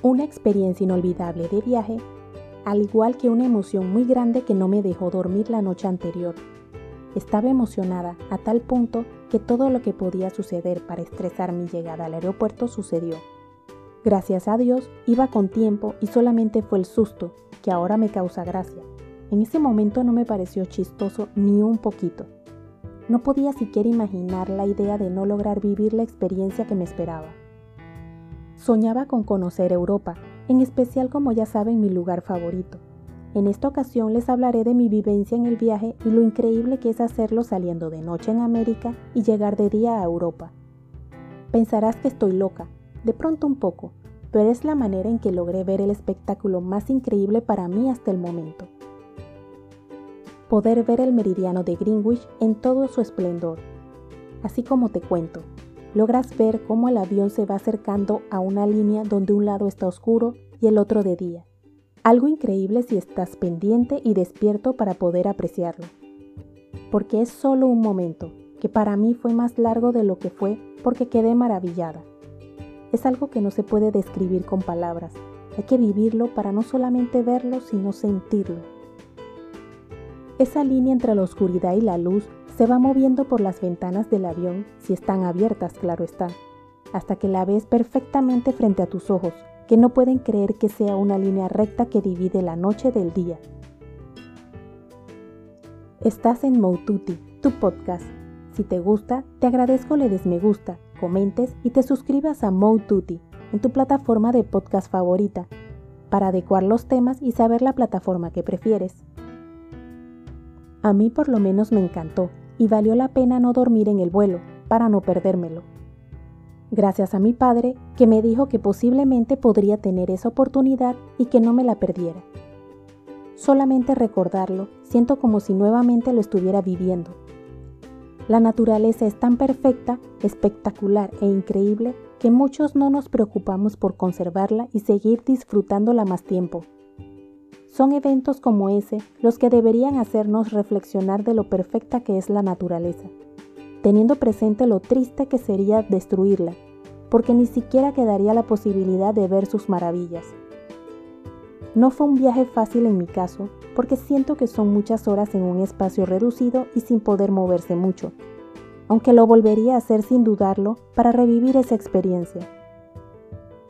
Una experiencia inolvidable de viaje, al igual que una emoción muy grande que no me dejó dormir la noche anterior. Estaba emocionada a tal punto que todo lo que podía suceder para estresar mi llegada al aeropuerto sucedió. Gracias a Dios iba con tiempo y solamente fue el susto, que ahora me causa gracia. En ese momento no me pareció chistoso ni un poquito. No podía siquiera imaginar la idea de no lograr vivir la experiencia que me esperaba. Soñaba con conocer Europa, en especial como ya saben mi lugar favorito. En esta ocasión les hablaré de mi vivencia en el viaje y lo increíble que es hacerlo saliendo de noche en América y llegar de día a Europa. Pensarás que estoy loca, de pronto un poco, pero es la manera en que logré ver el espectáculo más increíble para mí hasta el momento. Poder ver el meridiano de Greenwich en todo su esplendor. Así como te cuento, logras ver cómo el avión se va acercando a una línea donde un lado está oscuro y el otro de día. Algo increíble si estás pendiente y despierto para poder apreciarlo. Porque es solo un momento, que para mí fue más largo de lo que fue porque quedé maravillada. Es algo que no se puede describir con palabras, hay que vivirlo para no solamente verlo, sino sentirlo. Esa línea entre la oscuridad y la luz se va moviendo por las ventanas del avión, si están abiertas, claro está, hasta que la ves perfectamente frente a tus ojos, que no pueden creer que sea una línea recta que divide la noche del día. Estás en Moututi, tu podcast. Si te gusta, te agradezco le des me gusta, comentes y te suscribas a Moututi en tu plataforma de podcast favorita, para adecuar los temas y saber la plataforma que prefieres. A mí por lo menos me encantó y valió la pena no dormir en el vuelo para no perdérmelo. Gracias a mi padre, que me dijo que posiblemente podría tener esa oportunidad y que no me la perdiera. Solamente recordarlo, siento como si nuevamente lo estuviera viviendo. La naturaleza es tan perfecta, espectacular e increíble que muchos no nos preocupamos por conservarla y seguir disfrutándola más tiempo. Son eventos como ese los que deberían hacernos reflexionar de lo perfecta que es la naturaleza, teniendo presente lo triste que sería destruirla, porque ni siquiera quedaría la posibilidad de ver sus maravillas. No fue un viaje fácil en mi caso, porque siento que son muchas horas en un espacio reducido y sin poder moverse mucho, aunque lo volvería a hacer sin dudarlo para revivir esa experiencia.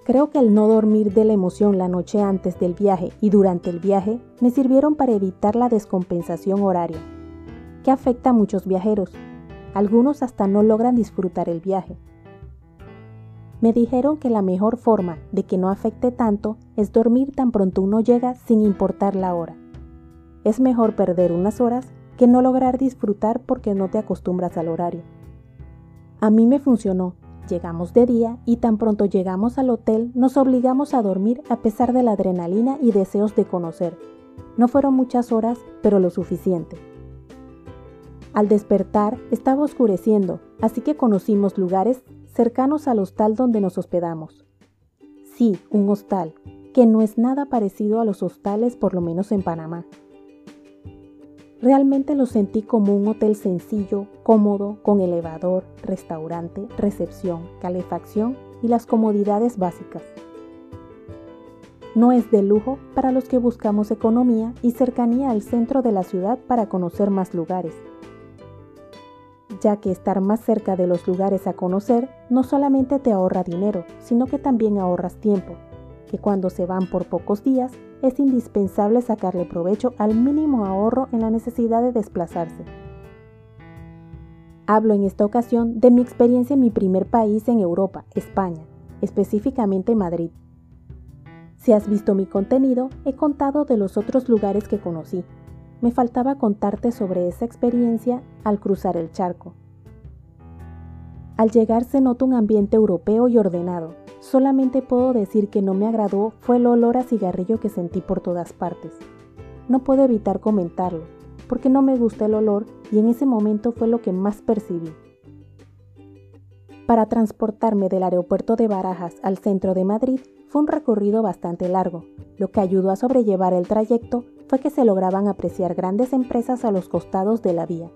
Creo que el no dormir de la emoción la noche antes del viaje y durante el viaje me sirvieron para evitar la descompensación horaria, que afecta a muchos viajeros. Algunos hasta no logran disfrutar el viaje. Me dijeron que la mejor forma de que no afecte tanto es dormir tan pronto uno llega sin importar la hora. Es mejor perder unas horas que no lograr disfrutar porque no te acostumbras al horario. A mí me funcionó Llegamos de día y tan pronto llegamos al hotel nos obligamos a dormir a pesar de la adrenalina y deseos de conocer. No fueron muchas horas, pero lo suficiente. Al despertar estaba oscureciendo, así que conocimos lugares cercanos al hostal donde nos hospedamos. Sí, un hostal, que no es nada parecido a los hostales por lo menos en Panamá. Realmente lo sentí como un hotel sencillo, cómodo, con elevador, restaurante, recepción, calefacción y las comodidades básicas. No es de lujo para los que buscamos economía y cercanía al centro de la ciudad para conocer más lugares, ya que estar más cerca de los lugares a conocer no solamente te ahorra dinero, sino que también ahorras tiempo, que cuando se van por pocos días es indispensable sacarle provecho al mínimo ahorro en la necesidad de desplazarse. Hablo en esta ocasión de mi experiencia en mi primer país en Europa, España, específicamente Madrid. Si has visto mi contenido, he contado de los otros lugares que conocí. Me faltaba contarte sobre esa experiencia al cruzar el charco. Al llegar se nota un ambiente europeo y ordenado, Solamente puedo decir que no me agradó fue el olor a cigarrillo que sentí por todas partes. No puedo evitar comentarlo, porque no me gusta el olor y en ese momento fue lo que más percibí. Para transportarme del aeropuerto de Barajas al centro de Madrid fue un recorrido bastante largo. Lo que ayudó a sobrellevar el trayecto fue que se lograban apreciar grandes empresas a los costados de la vía.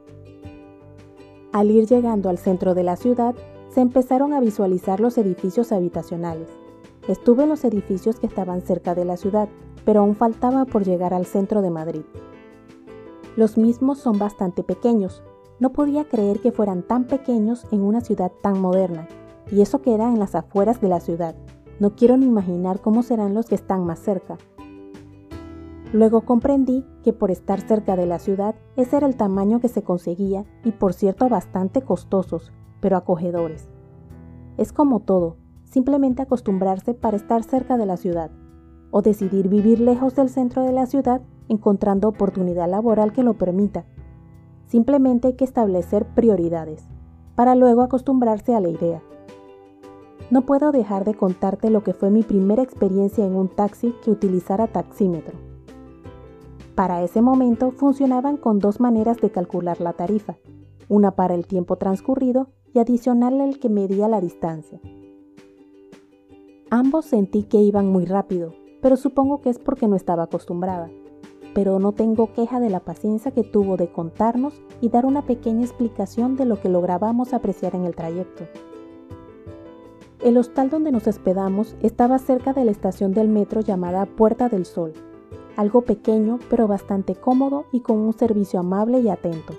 Al ir llegando al centro de la ciudad, se empezaron a visualizar los edificios habitacionales. Estuve en los edificios que estaban cerca de la ciudad, pero aún faltaba por llegar al centro de Madrid. Los mismos son bastante pequeños. No podía creer que fueran tan pequeños en una ciudad tan moderna, y eso que era en las afueras de la ciudad. No quiero ni imaginar cómo serán los que están más cerca. Luego comprendí que por estar cerca de la ciudad, ese era el tamaño que se conseguía y por cierto bastante costosos, pero acogedores. Es como todo, simplemente acostumbrarse para estar cerca de la ciudad, o decidir vivir lejos del centro de la ciudad encontrando oportunidad laboral que lo permita. Simplemente hay que establecer prioridades, para luego acostumbrarse a la idea. No puedo dejar de contarte lo que fue mi primera experiencia en un taxi que utilizara taxímetro. Para ese momento funcionaban con dos maneras de calcular la tarifa, una para el tiempo transcurrido y adicional el que medía la distancia. Ambos sentí que iban muy rápido, pero supongo que es porque no estaba acostumbrada. Pero no tengo queja de la paciencia que tuvo de contarnos y dar una pequeña explicación de lo que lográbamos apreciar en el trayecto. El hostal donde nos hospedamos estaba cerca de la estación del metro llamada Puerta del Sol, algo pequeño pero bastante cómodo y con un servicio amable y atento.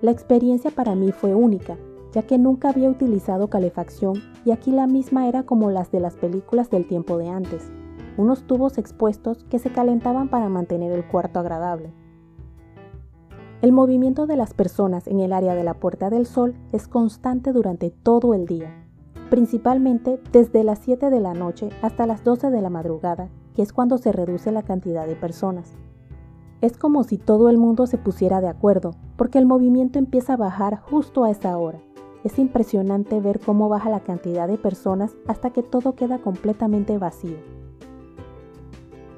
La experiencia para mí fue única, ya que nunca había utilizado calefacción y aquí la misma era como las de las películas del tiempo de antes, unos tubos expuestos que se calentaban para mantener el cuarto agradable. El movimiento de las personas en el área de la Puerta del Sol es constante durante todo el día, principalmente desde las 7 de la noche hasta las 12 de la madrugada que es cuando se reduce la cantidad de personas. Es como si todo el mundo se pusiera de acuerdo, porque el movimiento empieza a bajar justo a esa hora. Es impresionante ver cómo baja la cantidad de personas hasta que todo queda completamente vacío.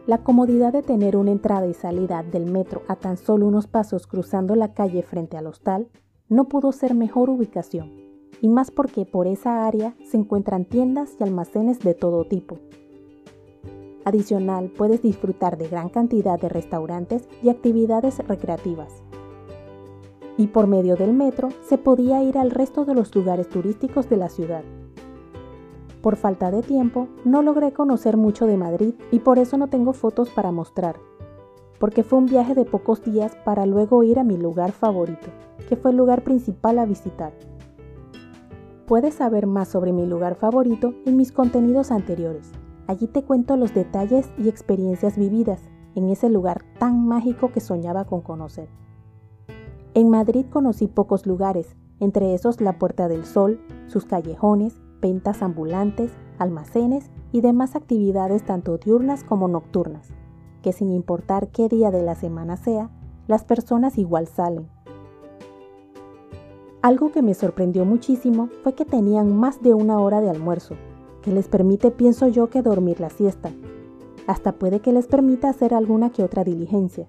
La comodidad de tener una entrada y salida del metro a tan solo unos pasos cruzando la calle frente al hostal no pudo ser mejor ubicación, y más porque por esa área se encuentran tiendas y almacenes de todo tipo, Adicional, puedes disfrutar de gran cantidad de restaurantes y actividades recreativas. Y por medio del metro se podía ir al resto de los lugares turísticos de la ciudad. Por falta de tiempo, no logré conocer mucho de Madrid y por eso no tengo fotos para mostrar, porque fue un viaje de pocos días para luego ir a mi lugar favorito, que fue el lugar principal a visitar. Puedes saber más sobre mi lugar favorito en mis contenidos anteriores. Allí te cuento los detalles y experiencias vividas en ese lugar tan mágico que soñaba con conocer. En Madrid conocí pocos lugares, entre esos la Puerta del Sol, sus callejones, ventas ambulantes, almacenes y demás actividades tanto diurnas como nocturnas, que sin importar qué día de la semana sea, las personas igual salen. Algo que me sorprendió muchísimo fue que tenían más de una hora de almuerzo, que les permite, pienso yo, que dormir la siesta. Hasta puede que les permita hacer alguna que otra diligencia.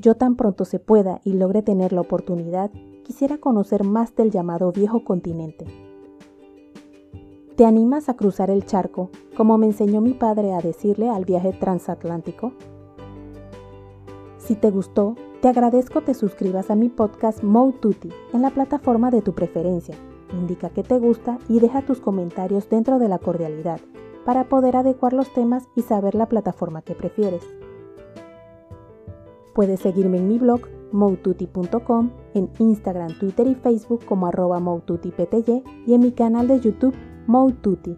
Yo tan pronto se pueda y logre tener la oportunidad, quisiera conocer más del llamado viejo continente. ¿Te animas a cruzar el charco, como me enseñó mi padre a decirle al viaje transatlántico? Si te gustó, te agradezco te suscribas a mi podcast Mo Tutti en la plataforma de tu preferencia indica que te gusta y deja tus comentarios dentro de la cordialidad para poder adecuar los temas y saber la plataforma que prefieres. Puedes seguirme en mi blog moututi.com, en Instagram, Twitter y Facebook como arroba y en mi canal de YouTube Moututi.